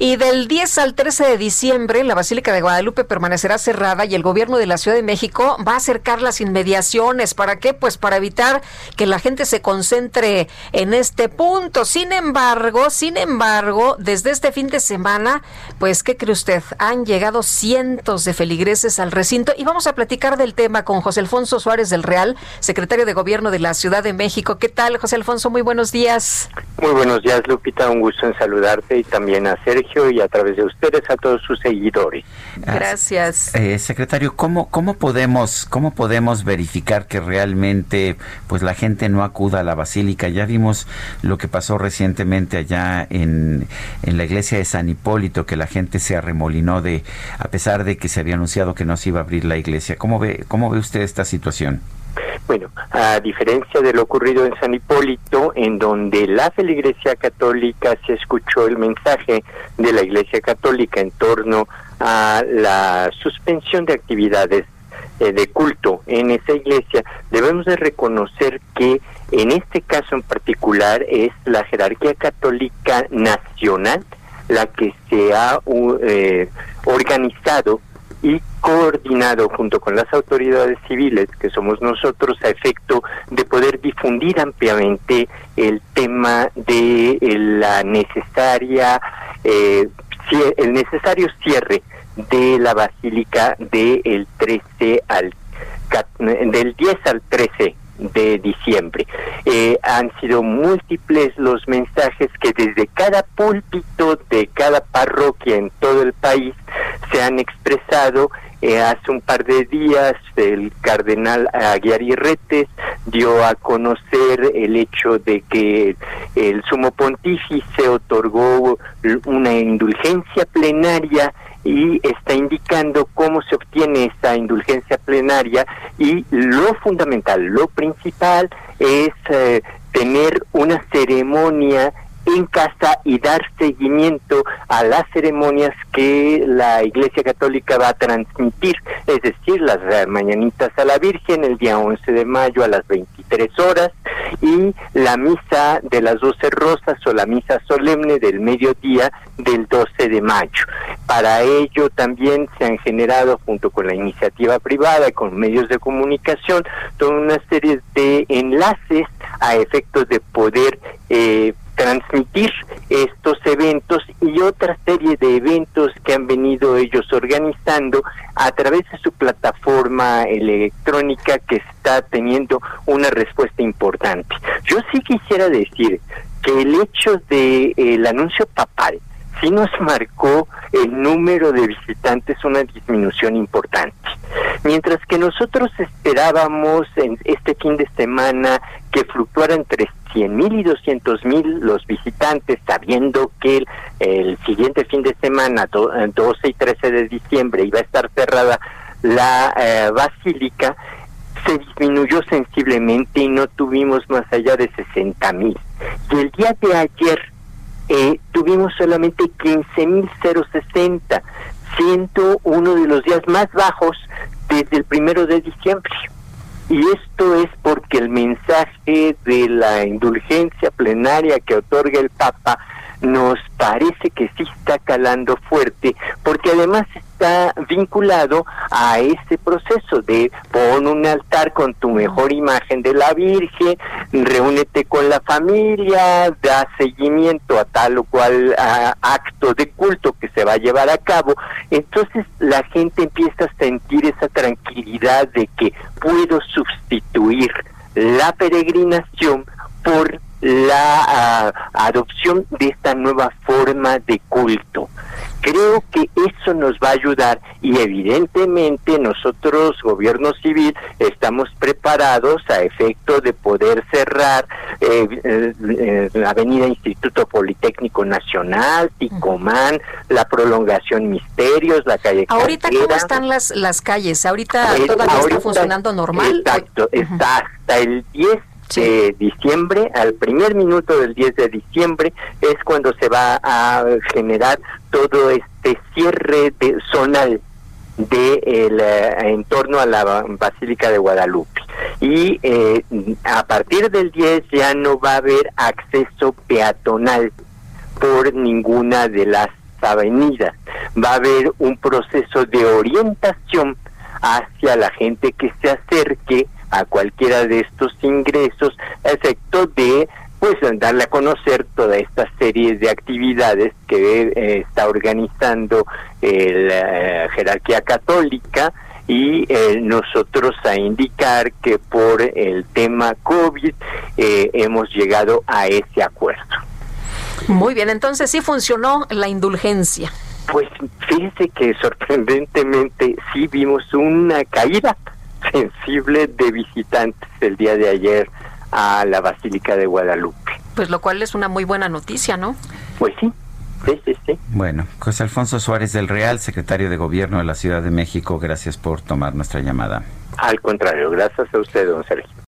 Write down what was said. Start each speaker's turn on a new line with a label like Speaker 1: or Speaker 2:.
Speaker 1: Y del 10 al 13 de diciembre, la Basílica de Guadalupe permanecerá cerrada y el gobierno de la Ciudad de México va a acercar las inmediaciones. ¿Para qué? Pues para evitar que la gente se concentre en este punto. Sin embargo, sin embargo, desde este fin de semana, pues, ¿qué cree usted? Han llegado cientos de feligreses al recinto y vamos a platicar del tema con José Alfonso Suárez del Real, secretario de Gobierno de la Ciudad de México. ¿Qué tal, José Alfonso? Muy buenos días.
Speaker 2: Muy buenos días, Lupita. Un gusto en saludarte y también a Sergio y a través de ustedes a todos sus seguidores.
Speaker 1: Gracias.
Speaker 3: Eh, secretario, ¿cómo, cómo, podemos, ¿cómo podemos verificar que realmente pues la gente no acuda a la basílica? Ya vimos lo que pasó recientemente allá en, en la iglesia de San Hipólito, que la gente se arremolinó de, a pesar de que se había anunciado que no se iba a abrir la iglesia. ¿Cómo ve, cómo ve usted esta situación?
Speaker 2: Bueno, a diferencia de lo ocurrido en San Hipólito, en donde la feligresía católica se escuchó el mensaje de la Iglesia Católica en torno a la suspensión de actividades eh, de culto en esa iglesia, debemos de reconocer que en este caso en particular es la jerarquía católica nacional la que se ha eh, organizado y coordinado junto con las autoridades civiles, que somos nosotros, a efecto de poder difundir ampliamente el tema de eh, la necesaria, eh, el necesario cierre de la basílica del 13 al del 10 al 13 de diciembre. Eh, han sido múltiples los mensajes que desde cada púlpito de cada parroquia en todo el país se han expresado. Eh, hace un par de días el cardenal Aguiar Retes dio a conocer el hecho de que el sumo pontífice otorgó una indulgencia plenaria y está indicando cómo se obtiene esta indulgencia plenaria y lo fundamental, lo principal es eh, tener una ceremonia en casa y dar seguimiento a las ceremonias que la Iglesia Católica va a transmitir, es decir, las mañanitas a la Virgen el día 11 de mayo a las 23 horas y la misa de las 12 rosas o la misa solemne del mediodía del 12 de mayo. Para ello también se han generado, junto con la iniciativa privada y con medios de comunicación, toda una serie de enlaces a efectos de poder eh, transmitir estos eventos y otra serie de eventos que han venido ellos organizando a través de su plataforma electrónica que está teniendo una respuesta importante. Yo sí quisiera decir que el hecho de el anuncio papal sí nos marcó el número de visitantes una disminución importante. Mientras que nosotros esperábamos en este fin de semana que fluctuara entre 100 mil y 200 mil los visitantes, sabiendo que el, siguiente fin de semana, 12 y 13 de diciembre, iba a estar cerrada la eh, basílica, se disminuyó sensiblemente y no tuvimos más allá de 60 mil. Y el día de ayer eh, tuvimos solamente 15.060, siendo uno de los días más bajos desde el primero de diciembre. Y esto es porque el mensaje de la indulgencia plenaria que otorga el Papa nos parece que sí está calando fuerte, porque además está vinculado a ese proceso de pon un altar con tu mejor imagen de la Virgen, reúnete con la familia, da seguimiento a tal o cual acto de culto que se va a llevar a cabo. Entonces la gente empieza a sentir esa tranquilidad de que puedo sustituir la peregrinación por la ah, adopción de esta nueva forma de culto. Creo que eso nos va a ayudar y evidentemente nosotros, gobierno civil, estamos preparados a efecto de poder cerrar eh, eh, la avenida Instituto Politécnico Nacional, Ticomán, la prolongación Misterios, la calle
Speaker 1: Ahorita, ¿cómo están las, las calles? ¿Ahorita todavía está funcionando normal?
Speaker 2: Exacto, está hasta el 10 de diciembre, al primer minuto del 10 de diciembre, es cuando se va a generar todo este cierre de zonal de el, eh, en torno a la Basílica de Guadalupe. Y eh, a partir del 10 ya no va a haber acceso peatonal por ninguna de las avenidas. Va a haber un proceso de orientación hacia la gente que se acerque a cualquiera de estos ingresos, efecto de pues darle a conocer toda esta serie de actividades que eh, está organizando eh, la jerarquía católica y eh, nosotros a indicar que por el tema COVID hemos llegado a ese acuerdo.
Speaker 1: Muy bien, entonces sí funcionó la indulgencia.
Speaker 2: Pues fíjese que sorprendentemente sí vimos una caída sensible de visitantes el día de ayer a la Basílica de Guadalupe.
Speaker 1: Pues lo cual es una muy buena noticia, ¿no?
Speaker 2: Pues sí. Sí, sí, sí.
Speaker 3: Bueno, José Alfonso Suárez del Real, secretario de Gobierno de la Ciudad de México, gracias por tomar nuestra llamada.
Speaker 2: Al contrario, gracias a usted, don Sergio.